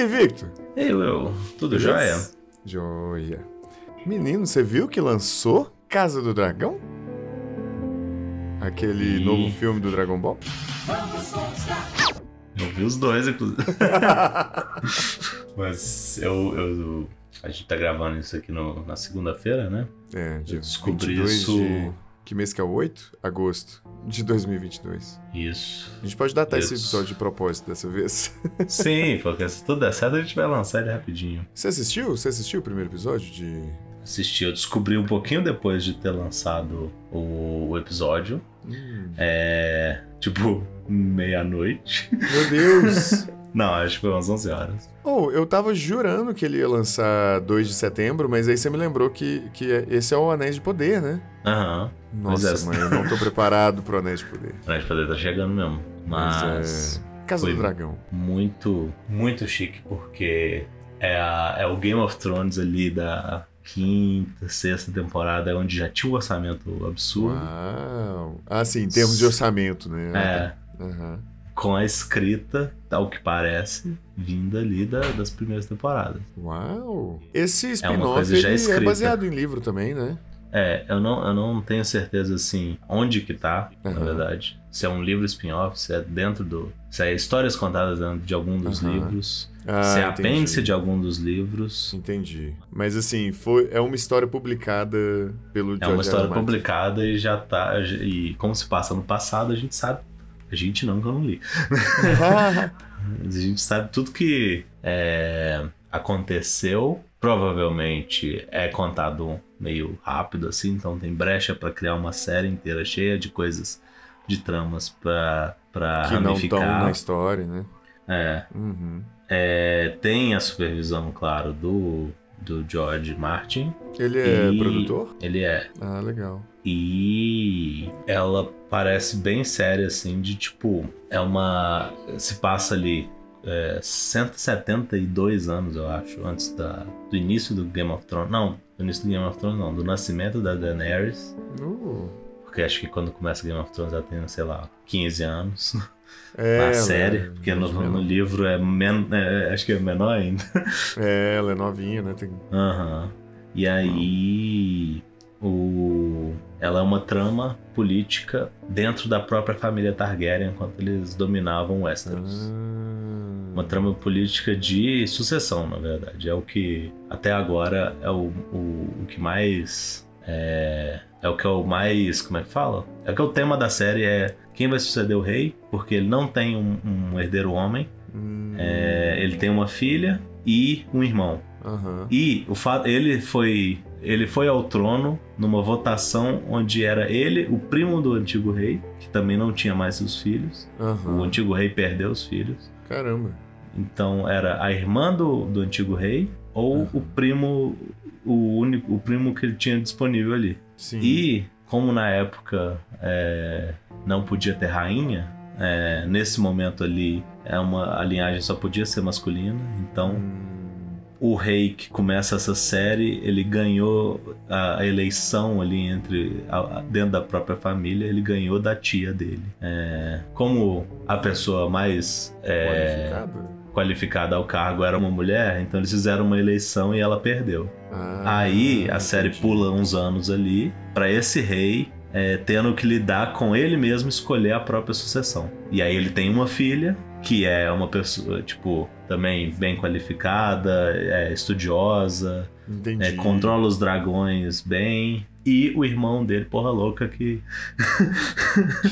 aí, Victor? Ei, Will, tudo Beleza? jóia? Joia. Menino, você viu que lançou Casa do Dragão? Aquele Ih. novo filme do Dragon Ball? Eu vi os dois, inclusive. Mas eu, eu- A gente tá gravando isso aqui no- na segunda-feira, né? É, dia Eu descobri 22 isso- de... Que mês que é o 8? Agosto de 2022. Isso. A gente pode datar esse Isso. episódio de propósito dessa vez. Sim, porque se tudo der certo, a gente vai lançar ele rapidinho. Você assistiu? Você assistiu o primeiro episódio de... Assisti, eu descobri um pouquinho depois de ter lançado o, o episódio. Hum, É. Tipo, meia-noite. Meu Deus! Não, acho que foi umas 11 horas. Oh, eu tava jurando que ele ia lançar 2 de setembro, mas aí você me lembrou que, que esse é o Anéis de Poder, né? Aham. Nossa, Pois é. mãe, eu não tô preparado pro Anéis de Poder. A gente poder tá chegando mesmo. Mas. é... Casa do Dragão. muito, muito chique, porque é, a- é o Game of Thrones ali da quinta, sexta temporada, onde já tinha um orçamento absurdo. Uau! Ah, sim, em termos de orçamento, né? É, Aham. Com a escrita, ao que parece, vinda ali da- das primeiras temporadas. Uau! Esse uma spin-off é escrita. baseado em livro também, né? É, eu não, eu não tenho certeza assim onde que tá, na Aham. verdade. Se é um livro spin-off, se é dentro do. Se é histórias contadas dentro de algum dos Aham. livros, Ah, se é entendi. apêndice de algum dos livros. Entendi. Mas assim, foi, é uma história publicada pelo É George uma história publicada e já tá. E como se passa no passado, a gente sabe. A gente não, que eu não li. A gente sabe tudo que é, aconteceu. Provavelmente é contado meio rápido, assim, então tem brecha pra criar uma série inteira cheia de coisas, de tramas pra, pra que não estão ramificar. na história, né? É, Uhum. é, tem a supervisão, claro, do, do George Martin. Ele é produtor? Ele é. Ah, legal. E ela parece bem séria, assim, de tipo, é uma. Se passa ali é, 172 anos, eu acho, antes da, do início do Game of Thrones. Não, do início do Game of Thrones, não, do nascimento da Daenerys. Uh, Porque acho que quando começa Game of Thrones ela tem, sei lá, 15 anos é, na série. é Porque no, no livro é, men é, acho que é menor ainda. É, ela é novinha, né? Tem... Aham. E aí. O... Ela é uma trama política dentro da própria família Targaryen enquanto eles dominavam Westeros. Ah, Uma trama política de sucessão, na verdade. É o que até agora é o, o, o que mais. É, é o que é o mais. Como é que fala? É o que é o tema da série é quem vai suceder o rei, porque ele não tem um, um herdeiro homem. hum, É, ele tem uma filha e um irmão. Aham. E o fato, ele foi ele foi ao trono numa votação onde era ele, o primo do antigo rei, que também não tinha mais seus filhos. O Aham. antigo rei perdeu os filhos. Caramba. Então era a irmã do, do antigo rei ou Aham. o primo o único o primo que ele tinha disponível ali. Sim. E como na época é, não podia ter rainha, é, nesse momento ali é uma a linhagem só podia ser masculina. Então Hum, o rei que começa essa série, ele ganhou a, eleição ali entre a- dentro da própria família, ele ganhou da tia dele. É, como a pessoa mais é, qualificada ao cargo era uma mulher, então eles fizeram uma eleição e ela perdeu. Ah, Aí a série entendi. pula uns anos ali pra esse rei é, tendo que lidar com ele mesmo escolher a própria sucessão. E aí ele tem uma filha que é uma pessoa tipo também bem qualificada, é estudiosa, é, controla os dragões bem. E o irmão dele, porra louca, que,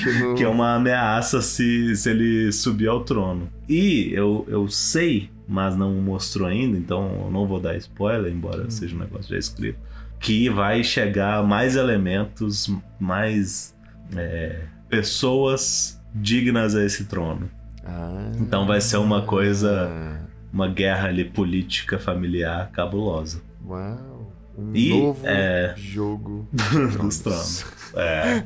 Que não- que é uma ameaça se, se ele subir ao trono. E eu, eu sei, mas não mostrou ainda, então eu não vou dar spoiler, embora seja um negócio já escrito, que vai chegar mais elementos, mais é, pessoas dignas a esse trono. Ah, Então vai ser uma coisa- Uma guerra ali política familiar cabulosa. Uau. Um E, novo é, jogo dos tronos. É.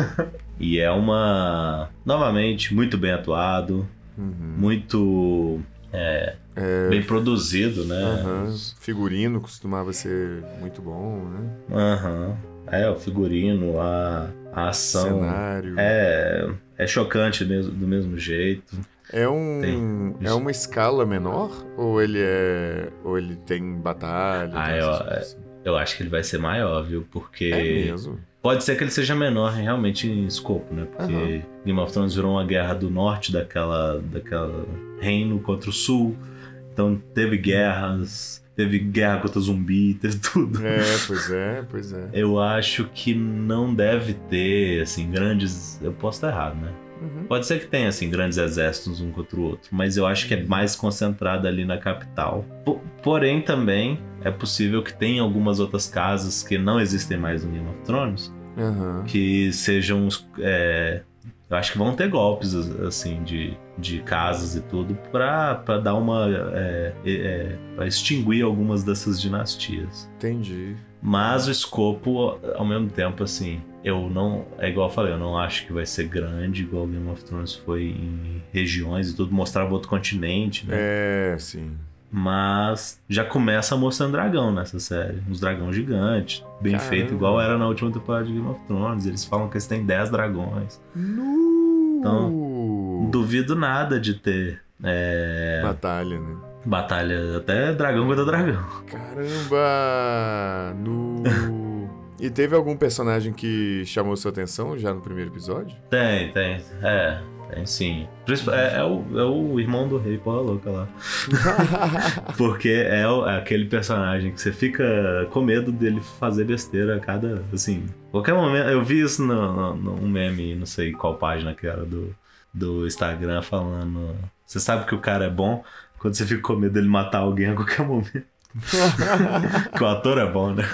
e é uma. Novamente, muito bem atuado, Uhum. muito é, É, bem produzido, né? aham. Figurino costumava ser muito bom, né? Aham. É, o figurino, a, a ação. Cenário. É, é chocante mesmo, do mesmo jeito. É um é uma escala menor ou ele é ou ele tem batalha? Ah, eu- assim? Eu acho que ele vai ser maior, viu? Porque. É mesmo. Pode ser que ele seja menor realmente em escopo, né? Porque Aham. Game of Thrones virou uma guerra do norte daquela, daquela reino contra o sul. Então teve guerras, teve guerra contra zumbi, teve tudo. É, pois é, pois é. Eu acho que não deve ter, assim, grandes. Eu posso estar errado, né? Uhum. Pode ser que tenha, assim, grandes exércitos um contra o outro, mas eu acho que é mais concentrado ali na capital. Po- porém, também é possível que tenha algumas outras casas que não existem mais no Game of Thrones, Aham. que sejam. é, eu acho que vão ter golpes, assim, de, de casas e tudo, pra, pra dar uma. É, é, pra extinguir algumas dessas dinastias. Entendi. Mas o escopo, ao mesmo tempo, assim, eu não. É igual eu falei, eu não acho que vai ser grande, igual Game of Thrones foi em regiões e tudo, mostrava outro continente, né? É, sim. Mas já começa mostrando dragão nessa série. Uns dragão gigantes, bem Caramba. feito, igual era na última temporada de Game of Thrones. Eles falam que eles têm 10 dragões. No... Então, Duvido nada de ter é, Batalha, né? batalha, até dragão contra dragão. Caramba! No... e teve algum personagem que chamou sua atenção já no primeiro episódio? Tem, tem. É, tem sim. É, é o, é o irmão do rei, porra louca lá. Porque é, o- é aquele personagem que você fica com medo dele fazer besteira a cada. Assim, qualquer momento. Eu vi isso no, no, num meme, não sei qual página que era do, do Instagram, falando. Você sabe que o cara é bom quando você fica com medo dele matar alguém a qualquer momento. Que o ator é bom, né?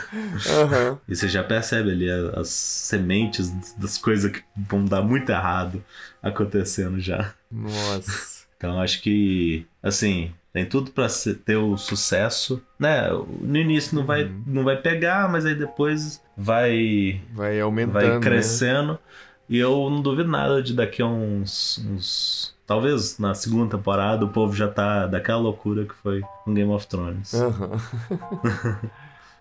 Aham. E você já percebe ali as sementes das coisas que vão dar muito errado acontecendo já. Nossa. Então acho que, assim, tem tudo pra ser- ter o sucesso, né? No início não vai, Uhum. não vai pegar, mas aí depois vai, Vai aumentando. vai né? crescendo. E eu não duvido nada de daqui a uns, uns. Talvez na segunda temporada o povo já tá daquela loucura que foi com Game of Thrones. Aham.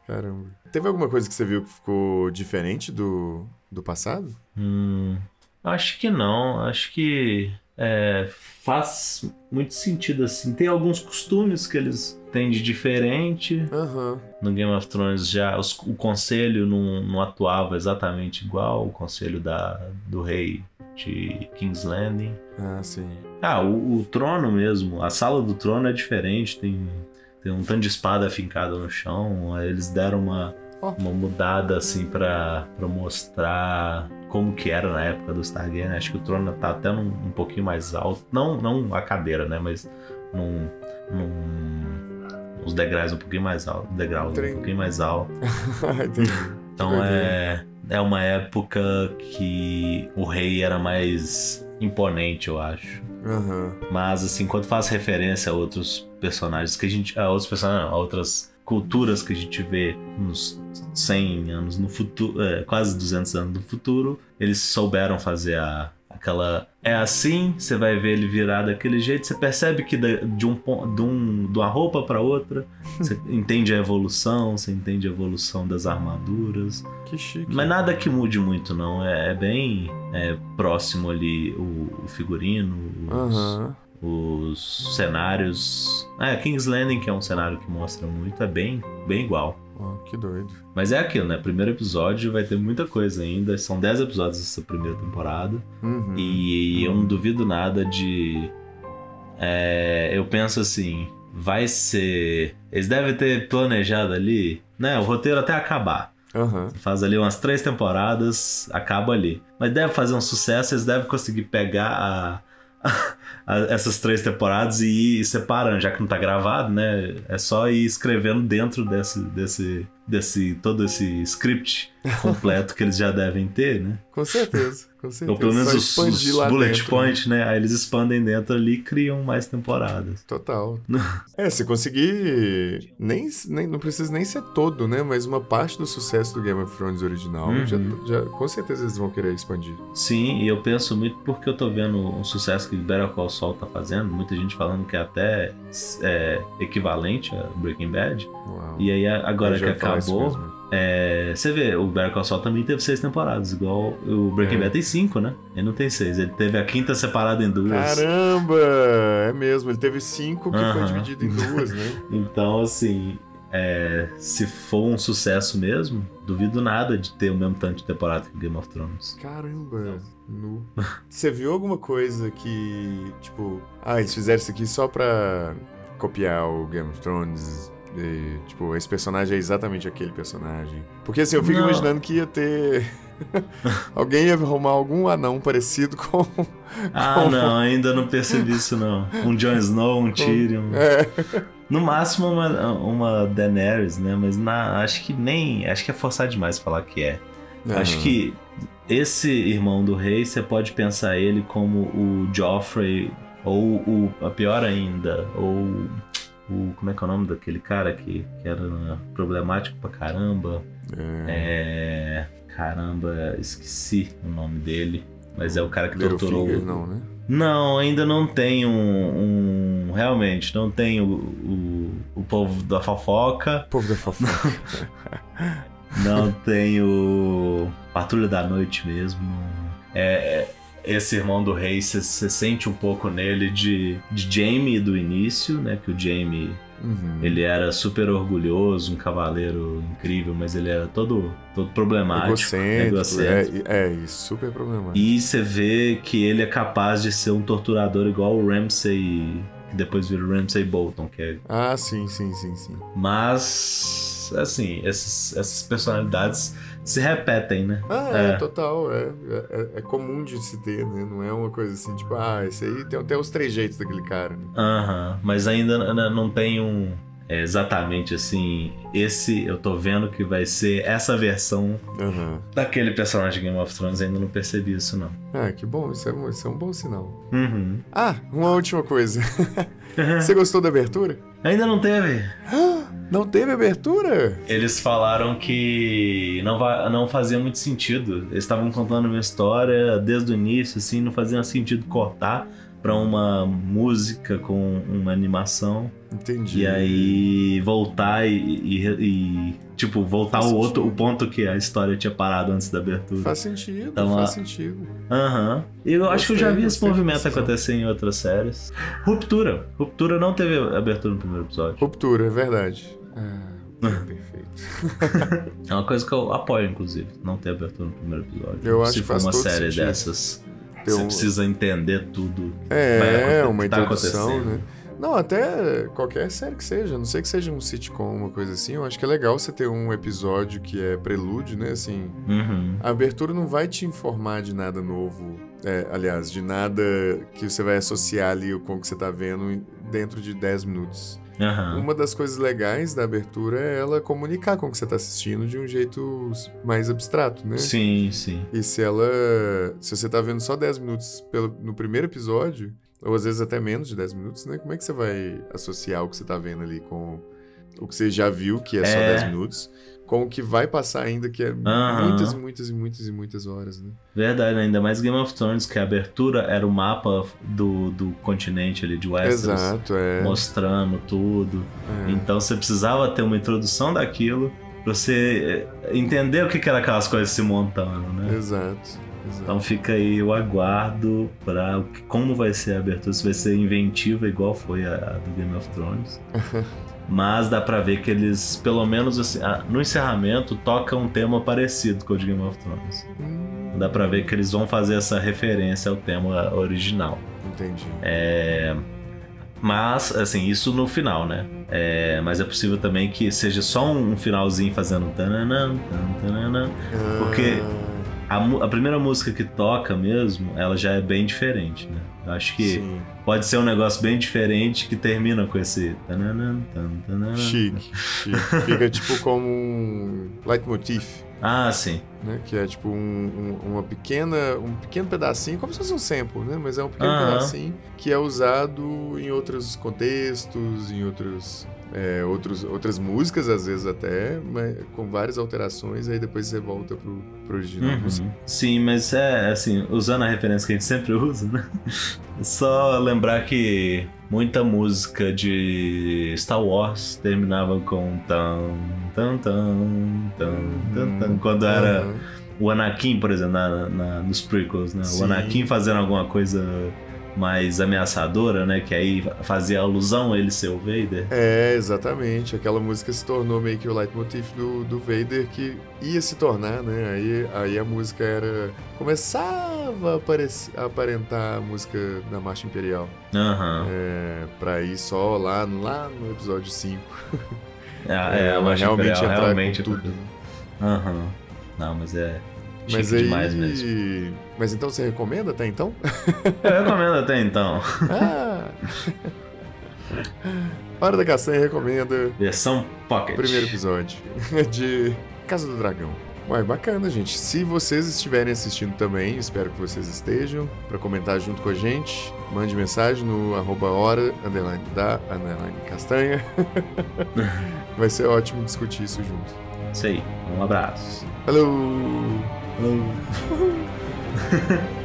Caramba. Teve alguma coisa que você viu que ficou diferente do, do passado? Hum, acho que não. Acho que é, faz muito sentido assim. Tem alguns costumes que eles têm de diferente. Aham. No Game of Thrones já os- o conselho não, não atuava exatamente igual o conselho da, do rei de King's Landing. Ah, sim. Ah, o, o trono mesmo, a sala do trono é diferente, tem, tem um tanto de espada fincada no chão. Eles deram uma, Ó. uma mudada assim pra, pra mostrar como que era na época do Targaryen. Acho que o trono tá até num, um pouquinho mais alto. Não, não a cadeira, né? Mas num. num os degraus um pouquinho mais alto, degraus um Trem. pouquinho mais alto. Então é, é uma época que o rei era mais imponente, eu acho. Aham. Mas assim, quando faz referência a outros personagens que a gente. A outros personagens, não, a outras culturas que a gente vê nos 100 anos no futuro, é, quase 200 anos no futuro, eles souberam fazer a aquela é assim, você vai ver ele virar daquele jeito, você percebe que de um de, um, de uma roupa para outra, você entende a evolução, você entende a evolução das armaduras, Que chique. mas nada que mude muito não, é, é bem é, próximo ali o, o figurino, os, Aham. os cenários. É, King's Landing, que é um cenário que mostra muito, é bem, bem igual. Que doido. Mas é aquilo, né? Primeiro episódio vai ter muita coisa ainda. São 10 episódios dessa primeira temporada. Uhum. E eu não duvido nada de. é, eu penso assim, vai ser. Eles devem ter planejado ali, né? O roteiro até acabar. Aham. Faz ali umas três temporadas, acaba ali. Mas deve fazer um sucesso, eles devem conseguir pegar a- essas três temporadas e ir separando, já que não tá gravado, né? É só ir escrevendo dentro desse, desse, desse todo esse script completo que eles já devem ter, né? Com certeza, com certeza. Ou pelo menos os, os bullet dentro, né? point, né? Aí eles expandem dentro ali e criam mais temporadas. Total. é, se conseguir. Nem, nem, não precisa nem ser todo, né? Mas uma parte do sucesso do Game of Thrones original, Uhum. já, já- com certeza eles vão querer expandir. Sim, e eu penso muito porque eu tô vendo um sucesso que Better Call Saul tá fazendo, muita gente falando que é até é, equivalente a Breaking Bad. Uau. E aí agora que acabou. É, você vê, o Better Call Saul também teve seis temporadas, igual o Breaking É. Bad tem cinco, né? Ele não tem seis. Ele teve a quinta separada em duas. Caramba! É mesmo, ele teve cinco que foi Aham. dividido em duas, né? Então, assim, é, se for um sucesso mesmo, duvido nada de ter o mesmo tanto de temporada que Game of Thrones. Caramba! Nu. Você viu alguma coisa que, tipo, ah, eles fizeram isso aqui só pra copiar o Game of Thrones? E, tipo, esse personagem é exatamente aquele personagem. Porque assim, eu fico Não. imaginando que ia ter. Alguém ia arrumar algum anão parecido com. Ah, não, ainda não percebi isso, não. Um Jon Snow, um Tyrion. É. No máximo uma, uma Daenerys, né? Mas na, acho que nem. Acho que é forçar demais falar que é. Acho Aham. que esse irmão do rei, você pode pensar ele como o Joffrey, ou o. a pior ainda, ou o. Como é que é o nome daquele cara que, que era problemático pra caramba? É. É. Caramba, esqueci o nome dele. Mas é o cara que torturou. Littlefinger, não, né? Não, ainda não tem um. um- realmente, não tem o, o, o povo da fofoca, Povo da fofoca. não tem o. Patrulha da Noite mesmo. É. Esse irmão do rei, você sente um pouco nele de, de Jaime do início, né? Que o Jaime Uhum. ele era super orgulhoso, um cavaleiro incrível, mas ele era todo, todo problemático, egocêntrico. É, é, super problemático. E você vê que ele é capaz de ser um torturador igual o Ramsay, que depois vira o Ramsay Bolton, que é Ah, sim, sim, sim, sim. Mas, assim, esses, essas personalidades se repetem, né? Ah, é, É. total, é, é. é comum de se ter, né? Não é uma coisa assim, tipo, ah, esse aí tem até os três jeitos daquele cara. né? Aham, mas ainda não tem um. é, exatamente assim. Esse eu tô vendo que vai ser essa versão Aham. daquele personagem de Game of Thrones, ainda não percebi isso, não. Ah, que bom, isso é, um- isso é um bom sinal. Uhum. Ah, uma última coisa. Você gostou da abertura? Ainda não teve. Não teve abertura? Eles falaram que não, não fazia muito sentido. Eles estavam contando uma história desde o início, assim, não fazia sentido cortar pra uma música com uma animação Entendi. e aí voltar e, e- e, tipo voltar Faz o outro o ponto que a história tinha parado antes da abertura. Faz sentido, Então, faz a- sentido. Aham. Eu acho que eu já Gostei, vi esse gostei movimento acontecer em outras séries. Ruptura. Ruptura não teve abertura no primeiro episódio. Ruptura, é verdade. Ah, perfeito. É uma coisa que eu apoio, inclusive, não ter abertura no primeiro episódio. Eu acho Se que for uma série sentido. dessas, Ter você um- precisa entender tudo. É, uma tá introdução, né? Não, até qualquer série que seja, não sei que seja um sitcom, uma coisa assim, eu acho que é legal você ter um episódio que é prelúdio, né? Assim, Uhum. a abertura não vai te informar de nada novo, é, aliás, de nada que você vai associar ali com o que você tá vendo dentro de 10 minutos. Aham. Uma das coisas legais da abertura é ela comunicar com o que você tá assistindo de um jeito mais abstrato, né? Sim, sim. E se ela. Se você tá vendo só 10 minutos pelo, no primeiro episódio, ou às vezes até menos de 10 minutos, né? Como é que você vai associar o que você tá vendo ali com o que você já viu, que é, só É. 10 minutos, com o que vai passar ainda, que é muitas e muitas e muitas e muitas horas, né? Verdade, ainda mais Game of Thrones, que a abertura era o mapa do, do continente ali de Westeros. Exato, é. Mostrando tudo. é. Então você precisava ter uma introdução daquilo pra você eh, entender o que era aquelas coisas se montando, né? Exato. exato. Então fica aí o aguardo para como vai ser a abertura, se vai ser inventiva igual foi a, a do Game of Thrones. Mas dá pra ver que eles, pelo menos assim, ah, no encerramento, tocam um tema parecido com o de Game of Thrones. Hum, Dá pra ver que eles vão fazer essa referência ao tema original. entendi. É, Mas, assim, isso no final, né? É, Mas é possível também que seja só um finalzinho fazendo tananã, tan, tananã. porque- Ah, A, mu- a primeira música que toca mesmo, ela já é bem diferente, né? Eu acho que Sim. Pode ser um negócio bem diferente que termina com esse. tananã, tan, tananã. Chique, chique. Fica tipo como um leitmotiv. Ah, sim. né? Que é tipo um, um- uma pequena, um pequeno pedacinho, como se fosse um sample, né? Mas é um pequeno pedacinho que é usado em outros contextos, em outros, é, outros, outras músicas, às vezes até, mas com várias alterações, aí depois você volta pro, pro original. Uhum. Sim, mas é assim, usando a referência que a gente sempre usa, né? Só lembrar que muita música de Star Wars terminava com tan tan tan tan tan, tan quando era o Anakin, por exemplo, na, na- nos prequels, né? Sim. O Anakin fazendo alguma coisa mais ameaçadora, né? Que aí fazia alusão a ele ser o Vader. É, exatamente. Aquela música se tornou meio que o leitmotiv do, do Vader que ia se tornar, né? Aí, aí a música era. começava a, aparecer, a aparentar a música da Marcha Imperial. Aham. É, pra ir só lá, no- lá no episódio 5. É, é, ela Marcha realmente Imperial, realmente. tudo. Aham. Não, mas é. Chique Mas aí. demais mesmo. Mas então você recomenda até então? Eu recomendo até então. Ah! Hora da Castanha recomenda Versão Pocket. primeiro episódio de Casa do Dragão. Uai, bacana, gente. Se vocês estiverem assistindo também, espero que vocês estejam, para comentar junto com a gente, mande mensagem no arroba hora, underline da, underline castanha. Vai ser ótimo discutir isso junto. Isso aí. Um abraço. Falou! Falou.